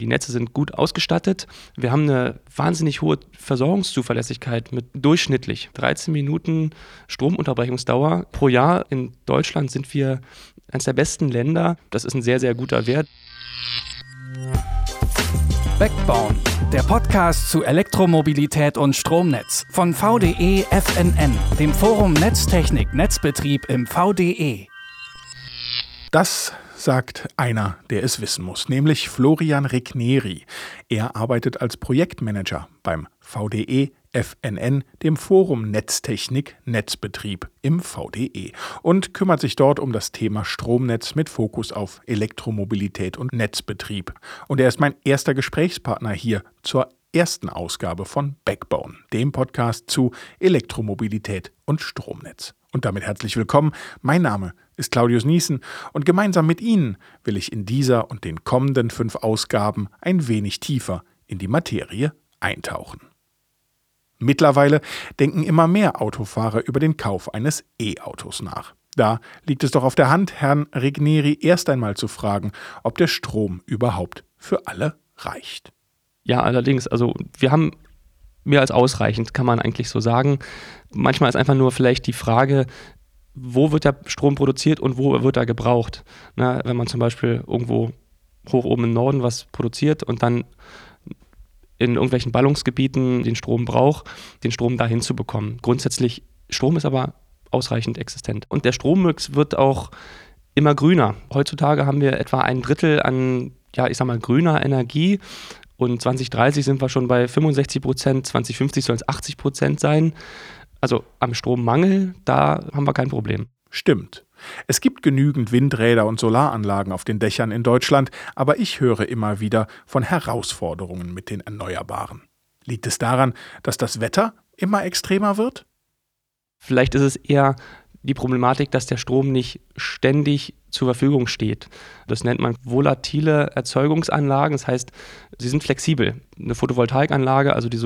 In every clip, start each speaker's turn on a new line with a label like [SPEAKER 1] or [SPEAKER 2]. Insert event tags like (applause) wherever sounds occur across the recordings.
[SPEAKER 1] Die Netze sind gut ausgestattet. Wir haben eine wahnsinnig hohe Versorgungszuverlässigkeit mit durchschnittlich 13 Minuten Stromunterbrechungsdauer pro Jahr. In Deutschland sind wir eines der besten Länder. Das ist ein sehr, sehr guter Wert.
[SPEAKER 2] Backbone, der Podcast zu Elektromobilität und Stromnetz von VDE FNN, dem Forum Netztechnik Netzbetrieb im VDE.
[SPEAKER 3] Das sagt einer, der es wissen muss, nämlich Florian Regneri. Er arbeitet als Projektmanager beim VDE FNN, dem Forum Netztechnik Netzbetrieb im VDE und kümmert sich dort um das Thema Stromnetz mit Fokus auf Elektromobilität und Netzbetrieb. Und er ist mein erster Gesprächspartner hier zur ersten Ausgabe von Backbone, dem Podcast zu Elektromobilität und Stromnetz. Und damit herzlich willkommen. Mein Name ist Claudius Niesen und gemeinsam mit Ihnen will ich in dieser und den kommenden fünf Ausgaben ein wenig tiefer in die Materie eintauchen. Mittlerweile denken immer mehr Autofahrer über den Kauf eines E-Autos nach. Da liegt es doch auf der Hand, Herrn Regneri erst einmal zu fragen, ob der Strom überhaupt für alle reicht.
[SPEAKER 1] Ja, allerdings, also wir haben mehr als ausreichend, kann man eigentlich so sagen. Manchmal ist einfach nur vielleicht die Frage, wo wird der Strom produziert und wo wird er gebraucht. Na, wenn man zum Beispiel irgendwo hoch oben im Norden was produziert und dann in irgendwelchen Ballungsgebieten den Strom braucht, den Strom dahin zu bekommen. Grundsätzlich, Strom ist aber ausreichend existent. Und der Strommix wird auch immer grüner. Heutzutage haben wir etwa ein Drittel an, ja, ich sag mal, grüner Energie und 2030 sind wir schon bei 65 Prozent, 2050 soll es 80 Prozent sein. Also am Strommangel, da haben wir kein Problem.
[SPEAKER 3] Stimmt. Es gibt genügend Windräder und Solaranlagen auf den Dächern in Deutschland, aber ich höre immer wieder von Herausforderungen mit den Erneuerbaren. Liegt es daran, dass das Wetter immer extremer wird?
[SPEAKER 1] Vielleicht ist es eher die Problematik, dass der Strom nicht ständig zur Verfügung steht. Das nennt man volatile Erzeugungsanlagen. Das heißt, sie sind flexibel. Eine Photovoltaikanlage, also die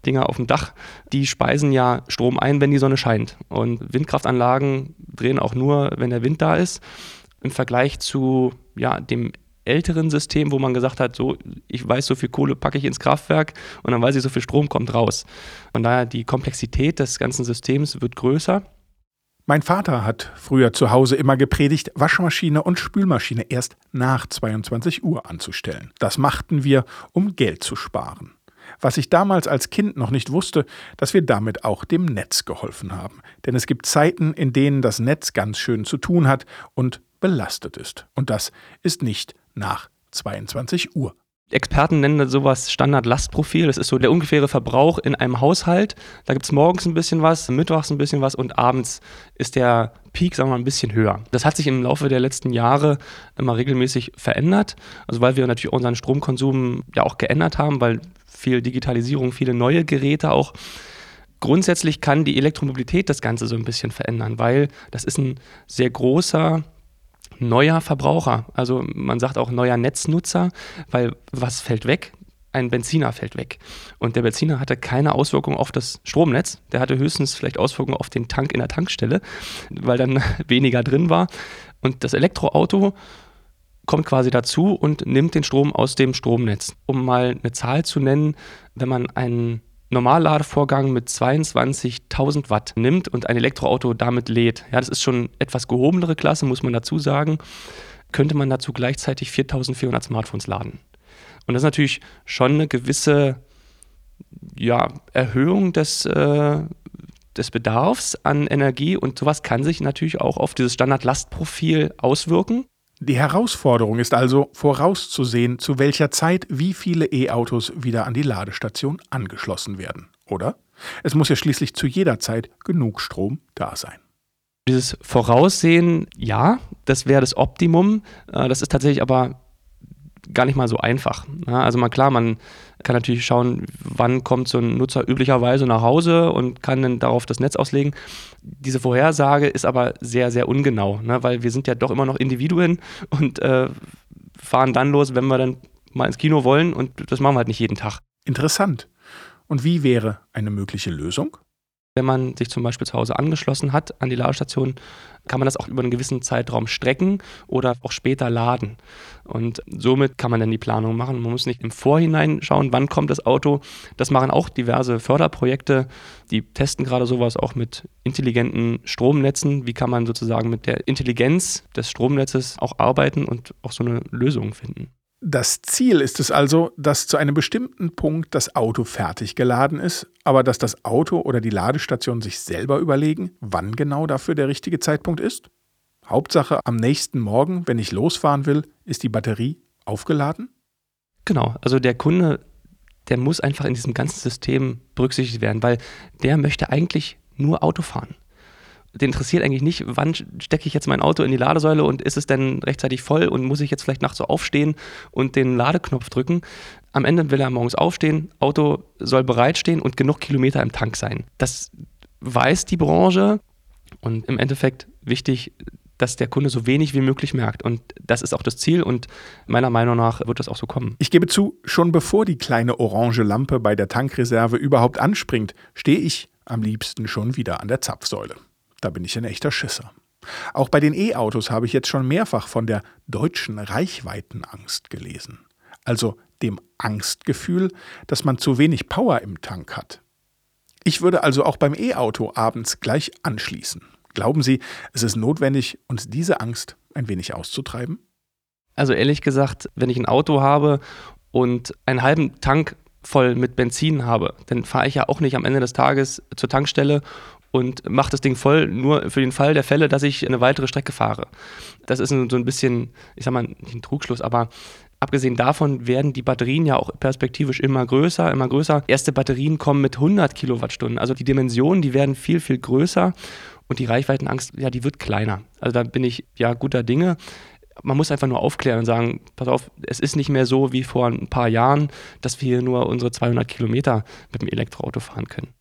[SPEAKER 1] Solardinger auf dem Dach, die speisen ja Strom ein, wenn die Sonne scheint. Und Windkraftanlagen drehen auch nur, wenn der Wind da ist. Im Vergleich zu ja, dem älteren System, wo man gesagt hat, so, ich weiß, so viel Kohle packe ich ins Kraftwerk und dann weiß ich, so viel Strom kommt raus. Von daher, die Komplexität des ganzen Systems wird größer.
[SPEAKER 3] Mein Vater hat früher zu Hause immer gepredigt, Waschmaschine und Spülmaschine erst nach 22 Uhr anzustellen. Das machten wir, um Geld zu sparen. Was ich damals als Kind noch nicht wusste, dass wir damit auch dem Netz geholfen haben. Denn es gibt Zeiten, in denen das Netz ganz schön zu tun hat und belastet ist. Und das ist nicht nach 22 Uhr.
[SPEAKER 1] Experten nennen sowas Standard-Lastprofil. Das ist so der ungefähre Verbrauch in einem Haushalt. Da gibt es morgens ein bisschen was, mittwochs ein bisschen was und abends ist der Peak, sagen wir mal, ein bisschen höher. Das hat sich im Laufe der letzten Jahre immer regelmäßig verändert. Also weil wir natürlich unseren Stromkonsum ja auch geändert haben, weil viel Digitalisierung, viele neue Geräte auch. Grundsätzlich kann die Elektromobilität das Ganze so ein bisschen verändern, weil das ist ein sehr großer neuer Verbraucher. Also man sagt auch neuer Netznutzer, weil was fällt weg? Ein Benziner fällt weg. Und der Benziner hatte keine Auswirkung auf das Stromnetz. Der hatte höchstens vielleicht Auswirkungen auf den Tank in der Tankstelle, weil dann (laughs) weniger drin war. Und das Elektroauto kommt quasi dazu und nimmt den Strom aus dem Stromnetz. Um mal eine Zahl zu nennen, wenn man einen Normalladevorgang mit 22.000 Watt nimmt und ein Elektroauto damit lädt, ja, das ist schon etwas gehobenere Klasse, muss man dazu sagen, könnte man dazu gleichzeitig 4.400 Smartphones laden. Und das ist natürlich schon eine gewisse ja, Erhöhung des, äh, des Bedarfs an Energie und sowas kann sich natürlich auch auf dieses Standardlastprofil auswirken.
[SPEAKER 3] Die Herausforderung ist also vorauszusehen, zu welcher Zeit wie viele E-Autos wieder an die Ladestation angeschlossen werden, oder? Es muss ja schließlich zu jeder Zeit genug Strom da sein.
[SPEAKER 1] Dieses Voraussehen, ja, das wäre das Optimum. Äh, das ist tatsächlich aber gar nicht mal so einfach. Also mal klar, man kann natürlich schauen, wann kommt so ein Nutzer üblicherweise nach Hause und kann dann darauf das Netz auslegen. Diese Vorhersage ist aber sehr, sehr ungenau, ne? weil wir sind ja doch immer noch Individuen und äh, fahren dann los, wenn wir dann mal ins Kino wollen und das machen wir halt nicht jeden Tag.
[SPEAKER 3] Interessant. Und wie wäre eine mögliche Lösung?
[SPEAKER 1] Wenn man sich zum Beispiel zu Hause angeschlossen hat an die Ladestation, kann man das auch über einen gewissen Zeitraum strecken oder auch später laden. Und somit kann man dann die Planung machen. Man muss nicht im Vorhinein schauen, wann kommt das Auto. Das machen auch diverse Förderprojekte. Die testen gerade sowas auch mit intelligenten Stromnetzen. Wie kann man sozusagen mit der Intelligenz des Stromnetzes auch arbeiten und auch so eine Lösung finden.
[SPEAKER 3] Das Ziel ist es also, dass zu einem bestimmten Punkt das Auto fertig geladen ist, aber dass das Auto oder die Ladestation sich selber überlegen, wann genau dafür der richtige Zeitpunkt ist? Hauptsache, am nächsten Morgen, wenn ich losfahren will, ist die Batterie aufgeladen?
[SPEAKER 1] Genau, also der Kunde, der muss einfach in diesem ganzen System berücksichtigt werden, weil der möchte eigentlich nur Auto fahren den interessiert eigentlich nicht, wann stecke ich jetzt mein Auto in die Ladesäule und ist es denn rechtzeitig voll und muss ich jetzt vielleicht nachts so aufstehen und den Ladeknopf drücken. Am Ende will er morgens aufstehen, Auto soll bereitstehen und genug Kilometer im Tank sein. Das weiß die Branche und im Endeffekt wichtig, dass der Kunde so wenig wie möglich merkt. Und das ist auch das Ziel und meiner Meinung nach wird das auch so kommen.
[SPEAKER 3] Ich gebe zu, schon bevor die kleine orange Lampe bei der Tankreserve überhaupt anspringt, stehe ich am liebsten schon wieder an der Zapfsäule. Da bin ich ein echter Schisser. Auch bei den E-Autos habe ich jetzt schon mehrfach von der deutschen Reichweitenangst gelesen. Also dem Angstgefühl, dass man zu wenig Power im Tank hat. Ich würde also auch beim E-Auto abends gleich anschließen. Glauben Sie, es ist notwendig, uns diese Angst ein wenig auszutreiben?
[SPEAKER 1] Also ehrlich gesagt, wenn ich ein Auto habe und einen halben Tank voll mit Benzin habe, dann fahre ich ja auch nicht am Ende des Tages zur Tankstelle und mache das Ding voll, nur für den Fall der Fälle, dass ich eine weitere Strecke fahre. Das ist so ein bisschen, ich sag mal, nicht ein Trugschluss, aber abgesehen davon werden die Batterien ja auch perspektivisch immer größer, immer größer. Erste Batterien kommen mit 100 Kilowattstunden, also die Dimensionen, die werden viel, viel größer und die Reichweitenangst, ja, die wird kleiner. Also da bin ich ja guter Dinge man muss einfach nur aufklären und sagen, pass auf, es ist nicht mehr so wie vor ein paar Jahren, dass wir nur unsere 200 Kilometer mit dem Elektroauto fahren können.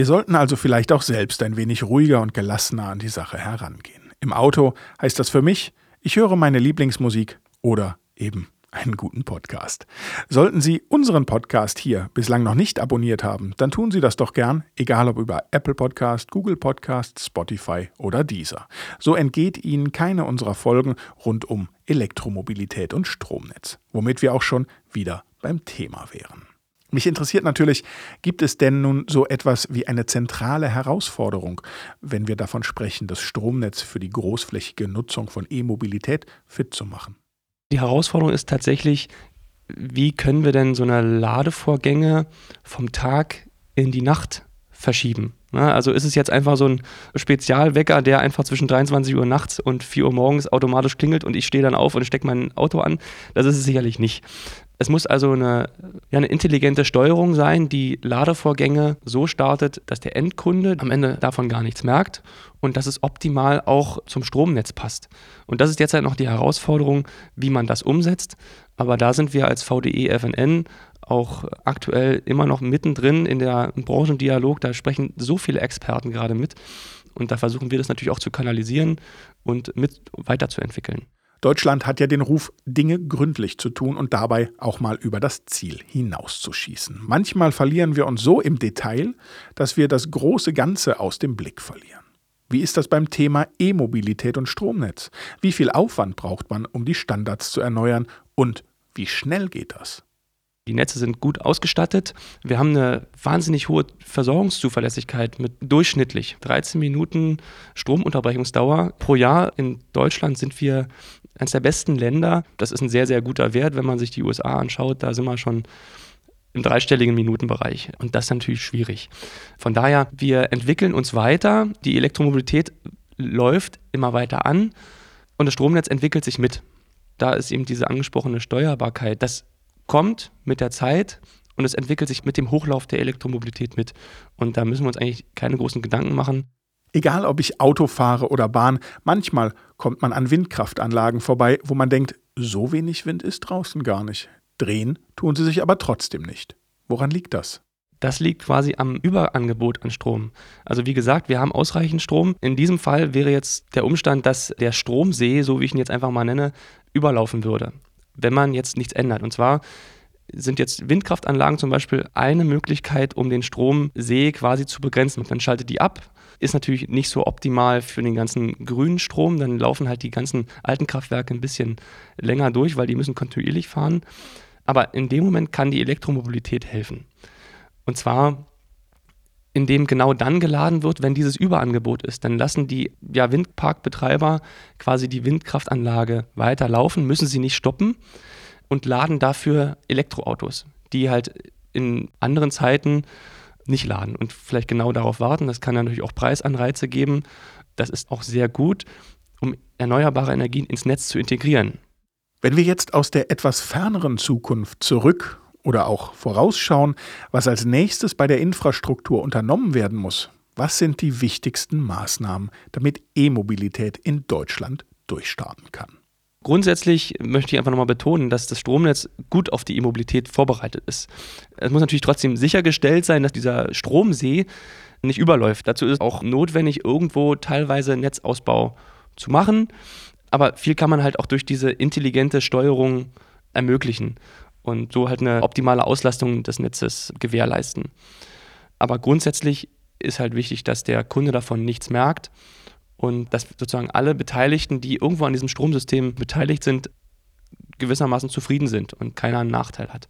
[SPEAKER 3] Wir sollten also vielleicht auch selbst ein wenig ruhiger und gelassener an die Sache herangehen. Im Auto heißt das für mich, ich höre meine Lieblingsmusik oder eben einen guten Podcast. Sollten Sie unseren Podcast hier bislang noch nicht abonniert haben, dann tun Sie das doch gern, egal ob über Apple Podcast, Google Podcast, Spotify oder Deezer. So entgeht Ihnen keine unserer Folgen rund um Elektromobilität und Stromnetz, womit wir auch schon wieder beim Thema wären. Mich interessiert natürlich, gibt es denn nun so etwas wie eine zentrale Herausforderung, wenn wir davon sprechen, das Stromnetz für die großflächige Nutzung von E-Mobilität fit zu machen?
[SPEAKER 1] Die Herausforderung ist tatsächlich, wie können wir denn so eine Ladevorgänge vom Tag in die Nacht verschieben? Also ist es jetzt einfach so ein Spezialwecker, der einfach zwischen 23 Uhr nachts und 4 Uhr morgens automatisch klingelt und ich stehe dann auf und stecke mein Auto an? Das ist es sicherlich nicht. Es muss also eine, ja, eine intelligente Steuerung sein, die Ladevorgänge so startet, dass der Endkunde am Ende davon gar nichts merkt und dass es optimal auch zum Stromnetz passt. Und das ist jetzt halt noch die Herausforderung, wie man das umsetzt. Aber da sind wir als VDE FNN auch aktuell immer noch mittendrin in der Branchendialog. Da sprechen so viele Experten gerade mit. Und da versuchen wir das natürlich auch zu kanalisieren und mit weiterzuentwickeln.
[SPEAKER 3] Deutschland hat ja den Ruf, Dinge gründlich zu tun und dabei auch mal über das Ziel hinauszuschießen. Manchmal verlieren wir uns so im Detail, dass wir das große Ganze aus dem Blick verlieren. Wie ist das beim Thema E-Mobilität und Stromnetz? Wie viel Aufwand braucht man, um die Standards zu erneuern und wie schnell geht das?
[SPEAKER 1] Die Netze sind gut ausgestattet. Wir haben eine wahnsinnig hohe Versorgungszuverlässigkeit mit durchschnittlich 13 Minuten Stromunterbrechungsdauer pro Jahr. In Deutschland sind wir eines der besten Länder. Das ist ein sehr, sehr guter Wert, wenn man sich die USA anschaut. Da sind wir schon im dreistelligen Minutenbereich. Und das ist natürlich schwierig. Von daher, wir entwickeln uns weiter. Die Elektromobilität läuft immer weiter an und das Stromnetz entwickelt sich mit. Da ist eben diese angesprochene Steuerbarkeit. Das kommt mit der Zeit und es entwickelt sich mit dem Hochlauf der Elektromobilität mit. Und da müssen wir uns eigentlich keine großen Gedanken machen.
[SPEAKER 3] Egal, ob ich Auto fahre oder Bahn, manchmal kommt man an Windkraftanlagen vorbei, wo man denkt, so wenig Wind ist draußen gar nicht. Drehen tun sie sich aber trotzdem nicht. Woran liegt das?
[SPEAKER 1] Das liegt quasi am Überangebot an Strom. Also wie gesagt, wir haben ausreichend Strom. In diesem Fall wäre jetzt der Umstand, dass der Stromsee, so wie ich ihn jetzt einfach mal nenne, überlaufen würde, wenn man jetzt nichts ändert. Und zwar sind jetzt Windkraftanlagen zum Beispiel eine Möglichkeit, um den Stromsee quasi zu begrenzen. Man schaltet die ab. Ist natürlich nicht so optimal für den ganzen grünen Strom. Dann laufen halt die ganzen alten Kraftwerke ein bisschen länger durch, weil die müssen kontinuierlich fahren. Aber in dem Moment kann die Elektromobilität helfen. Und zwar indem genau dann geladen wird, wenn dieses Überangebot ist. Dann lassen die ja, Windparkbetreiber quasi die Windkraftanlage weiterlaufen, müssen sie nicht stoppen und laden dafür Elektroautos, die halt in anderen Zeiten nicht laden und vielleicht genau darauf warten. Das kann natürlich auch Preisanreize geben. Das ist auch sehr gut, um erneuerbare Energien ins Netz zu integrieren.
[SPEAKER 3] Wenn wir jetzt aus der etwas ferneren Zukunft zurück oder auch vorausschauen, was als nächstes bei der Infrastruktur unternommen werden muss, was sind die wichtigsten Maßnahmen, damit E-Mobilität in Deutschland durchstarten kann?
[SPEAKER 1] Grundsätzlich möchte ich einfach nochmal betonen, dass das Stromnetz gut auf die E-Mobilität vorbereitet ist. Es muss natürlich trotzdem sichergestellt sein, dass dieser Stromsee nicht überläuft. Dazu ist auch notwendig, irgendwo teilweise Netzausbau zu machen. Aber viel kann man halt auch durch diese intelligente Steuerung ermöglichen und so halt eine optimale Auslastung des Netzes gewährleisten. Aber grundsätzlich ist halt wichtig, dass der Kunde davon nichts merkt und dass sozusagen alle Beteiligten, die irgendwo an diesem Stromsystem beteiligt sind, gewissermaßen zufrieden sind und keiner einen Nachteil hat.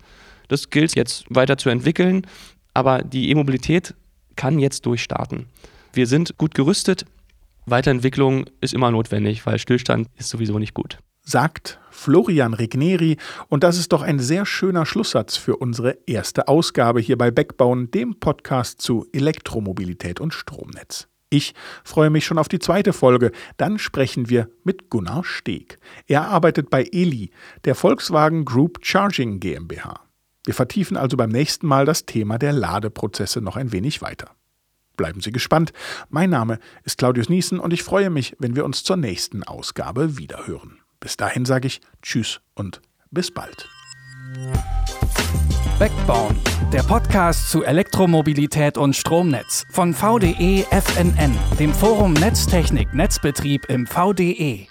[SPEAKER 1] Das gilt jetzt weiter zu entwickeln, aber die E-Mobilität kann jetzt durchstarten. Wir sind gut gerüstet. Weiterentwicklung ist immer notwendig, weil Stillstand ist sowieso nicht gut.
[SPEAKER 3] Sagt Florian Regneri, und das ist doch ein sehr schöner Schlusssatz für unsere erste Ausgabe hier bei Backbone, dem Podcast zu Elektromobilität und Stromnetz. Ich freue mich schon auf die zweite Folge. Dann sprechen wir mit Gunnar Steg. Er arbeitet bei Eli, der Volkswagen Group Charging GmbH. Wir vertiefen also beim nächsten Mal das Thema der Ladeprozesse noch ein wenig weiter. Bleiben Sie gespannt. Mein Name ist Claudius Niesen und ich freue mich, wenn wir uns zur nächsten Ausgabe wiederhören. Bis dahin sage ich Tschüss und bis bald.
[SPEAKER 2] Backbone, der Podcast zu Elektromobilität und Stromnetz von VDE FNN, dem Forum Netztechnik Netzbetrieb im VDE.